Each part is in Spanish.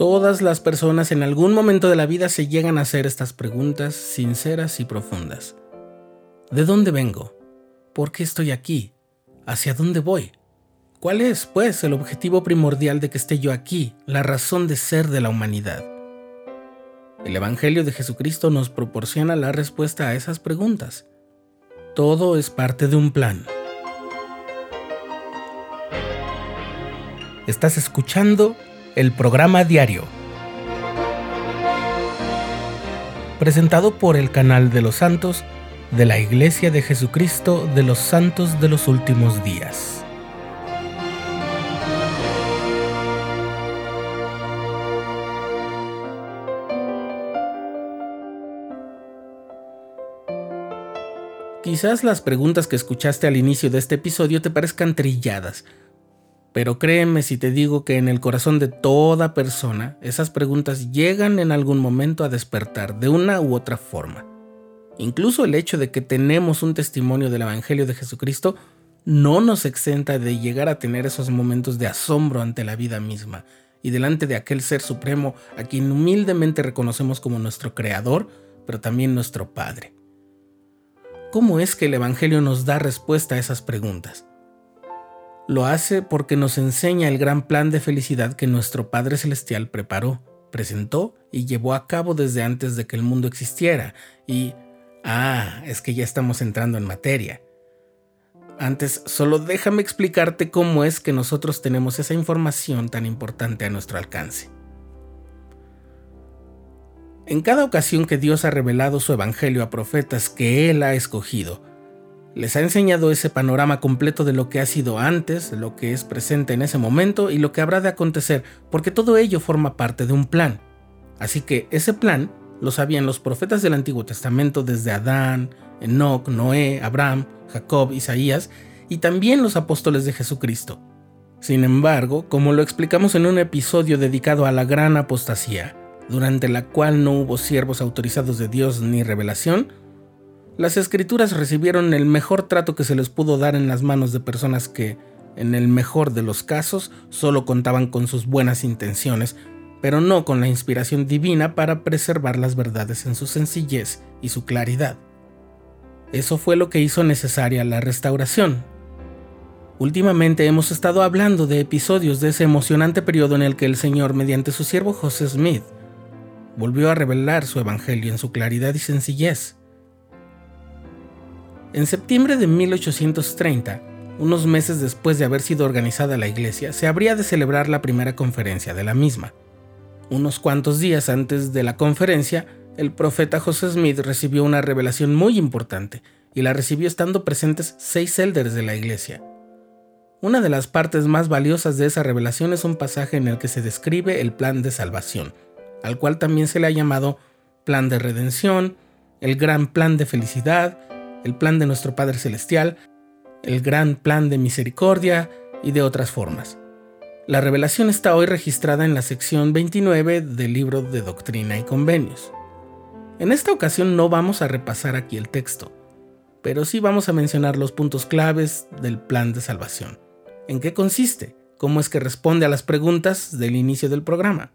Todas las personas en algún momento de la vida se llegan a hacer estas preguntas sinceras y profundas. ¿De dónde vengo? ¿Por qué estoy aquí? ¿Hacia dónde voy? ¿Cuál es, pues, el objetivo primordial de que esté yo aquí, la razón de ser de la humanidad? El Evangelio de Jesucristo nos proporciona la respuesta a esas preguntas. Todo es parte de un plan. Estás escuchando el programa diario, presentado por el canal de los santos de la Iglesia de Jesucristo de los Santos de los Últimos Días. Quizás las preguntas que escuchaste al inicio de este episodio te parezcan trilladas, pero créeme si te digo que en el corazón de toda persona esas preguntas llegan en algún momento a despertar de una u otra forma. Incluso el hecho de que tenemos un testimonio del Evangelio de Jesucristo no nos exenta de llegar a tener esos momentos de asombro ante la vida misma y delante de aquel Ser Supremo a quien humildemente reconocemos como nuestro Creador, pero también nuestro Padre. ¿Cómo es que el Evangelio nos da respuesta a esas preguntas? Lo hace porque nos enseña el gran plan de felicidad que nuestro Padre Celestial preparó, presentó y llevó a cabo desde antes de que el mundo existiera. Y... Ah, es que ya estamos entrando en materia. Antes, solo déjame explicarte cómo es que nosotros tenemos esa información tan importante a nuestro alcance. En cada ocasión que Dios ha revelado su evangelio a profetas que Él ha escogido, les ha enseñado ese panorama completo de lo que ha sido antes, lo que es presente en ese momento y lo que habrá de acontecer, porque todo ello forma parte de un plan. Así que ese plan lo sabían los profetas del Antiguo Testamento desde Adán, Enoch, Noé, Abraham, Jacob, Isaías y también los apóstoles de Jesucristo. Sin embargo, como lo explicamos en un episodio dedicado a la gran apostasía, durante la cual no hubo siervos autorizados de Dios ni revelación, las escrituras recibieron el mejor trato que se les pudo dar en las manos de personas que, en el mejor de los casos, solo contaban con sus buenas intenciones, pero no con la inspiración divina para preservar las verdades en su sencillez y su claridad. Eso fue lo que hizo necesaria la restauración. Últimamente hemos estado hablando de episodios de ese emocionante periodo en el que el Señor, mediante su siervo José Smith, volvió a revelar su evangelio en su claridad y sencillez. En septiembre de 1830, unos meses después de haber sido organizada la iglesia, se habría de celebrar la primera conferencia de la misma. Unos cuantos días antes de la conferencia, el profeta José Smith recibió una revelación muy importante, y la recibió estando presentes seis elders de la iglesia. Una de las partes más valiosas de esa revelación es un pasaje en el que se describe el plan de salvación, al cual también se le ha llamado plan de redención, el gran plan de felicidad, el plan de nuestro Padre Celestial, el gran plan de misericordia y de otras formas. La revelación está hoy registrada en la sección 29 del libro de Doctrina y Convenios. En esta ocasión no vamos a repasar aquí el texto, pero sí vamos a mencionar los puntos claves del plan de salvación. ¿En qué consiste? ¿Cómo es que responde a las preguntas del inicio del programa?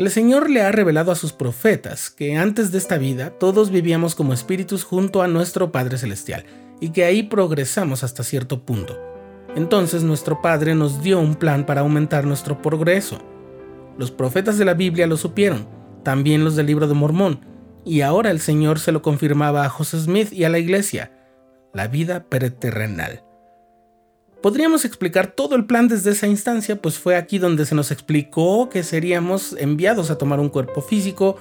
El Señor le ha revelado a sus profetas que antes de esta vida todos vivíamos como espíritus junto a nuestro Padre Celestial y que ahí progresamos hasta cierto punto. Entonces nuestro Padre nos dio un plan para aumentar nuestro progreso. Los profetas de la Biblia lo supieron, también los del libro de Mormón, y ahora el Señor se lo confirmaba a José Smith y a la iglesia, la vida preterrenal. Podríamos explicar todo el plan desde esa instancia, pues fue aquí donde se nos explicó que seríamos enviados a tomar un cuerpo físico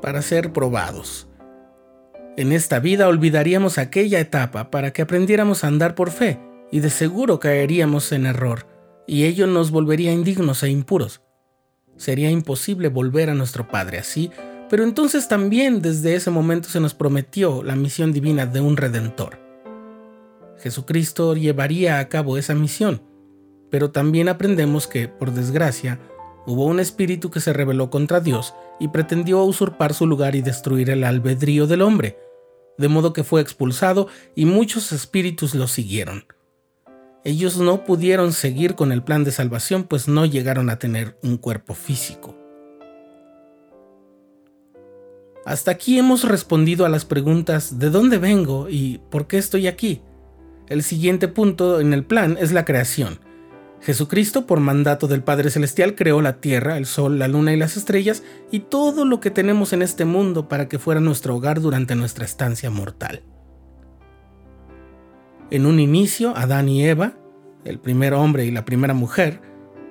para ser probados. En esta vida olvidaríamos aquella etapa para que aprendiéramos a andar por fe, y de seguro caeríamos en error, y ello nos volvería indignos e impuros. Sería imposible volver a nuestro Padre así, pero entonces también desde ese momento se nos prometió la misión divina de un Redentor. Jesucristo llevaría a cabo esa misión, pero también aprendemos que, por desgracia, hubo un espíritu que se rebeló contra Dios y pretendió usurpar su lugar y destruir el albedrío del hombre, de modo que fue expulsado y muchos espíritus lo siguieron. ellos no pudieron seguir con el plan de salvación, pues no llegaron a tener un cuerpo físico. Hasta aquí hemos respondido a las preguntas ¿de dónde vengo y por qué estoy aquí? El siguiente punto en el plan es la creación. Jesucristo, por mandato del Padre Celestial, creó la tierra, el sol, la luna y las estrellas y todo lo que tenemos en este mundo para que fuera nuestro hogar durante nuestra estancia mortal. En un inicio, Adán y Eva, el primer hombre y la primera mujer,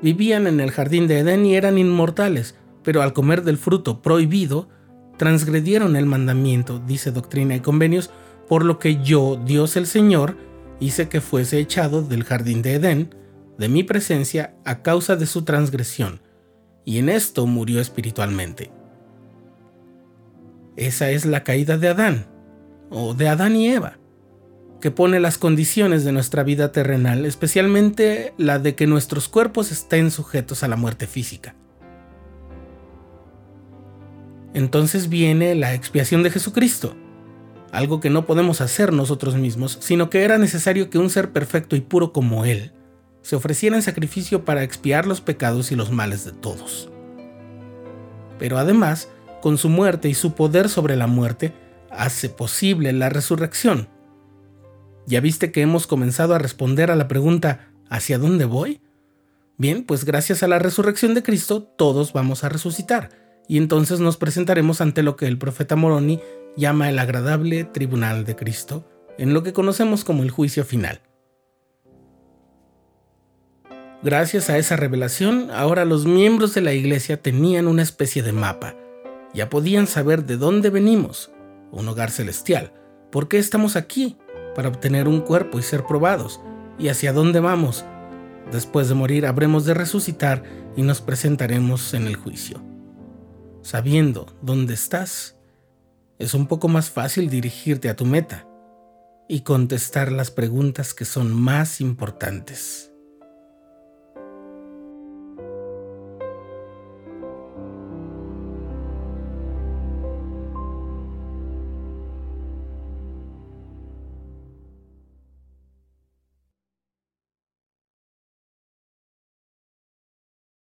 vivían en el jardín de Edén y eran inmortales, pero al comer del fruto prohibido, transgredieron el mandamiento, dice Doctrina y Convenios, por lo que yo, Dios el Señor, hice que fuese echado del jardín de Edén, de mi presencia, a causa de su transgresión, y en esto murió espiritualmente. Esa es la caída de Adán, o de Adán y Eva, que pone las condiciones de nuestra vida terrenal, especialmente la de que nuestros cuerpos estén sujetos a la muerte física. Entonces viene la expiación de Jesucristo, algo que no podemos hacer nosotros mismos, sino que era necesario que un ser perfecto y puro como Él se ofreciera en sacrificio para expiar los pecados y los males de todos. Pero además, con su muerte y su poder sobre la muerte, hace posible la resurrección. ¿Ya viste que hemos comenzado a responder a la pregunta ¿hacia dónde voy? Bien, pues gracias a la resurrección de Cristo todos vamos a resucitar y entonces nos presentaremos ante lo que el profeta Moroni llama el agradable tribunal de Cristo, en lo que conocemos como el juicio final. Gracias a esa revelación, ahora los miembros de la iglesia tenían una especie de mapa. Ya podían saber de dónde venimos, un hogar celestial, por qué estamos aquí, para obtener un cuerpo y ser probados, y hacia dónde vamos. Después de morir habremos de resucitar y nos presentaremos en el juicio sabiendo dónde estás, es un poco más fácil dirigirte a tu meta y contestar las preguntas que son más importantes.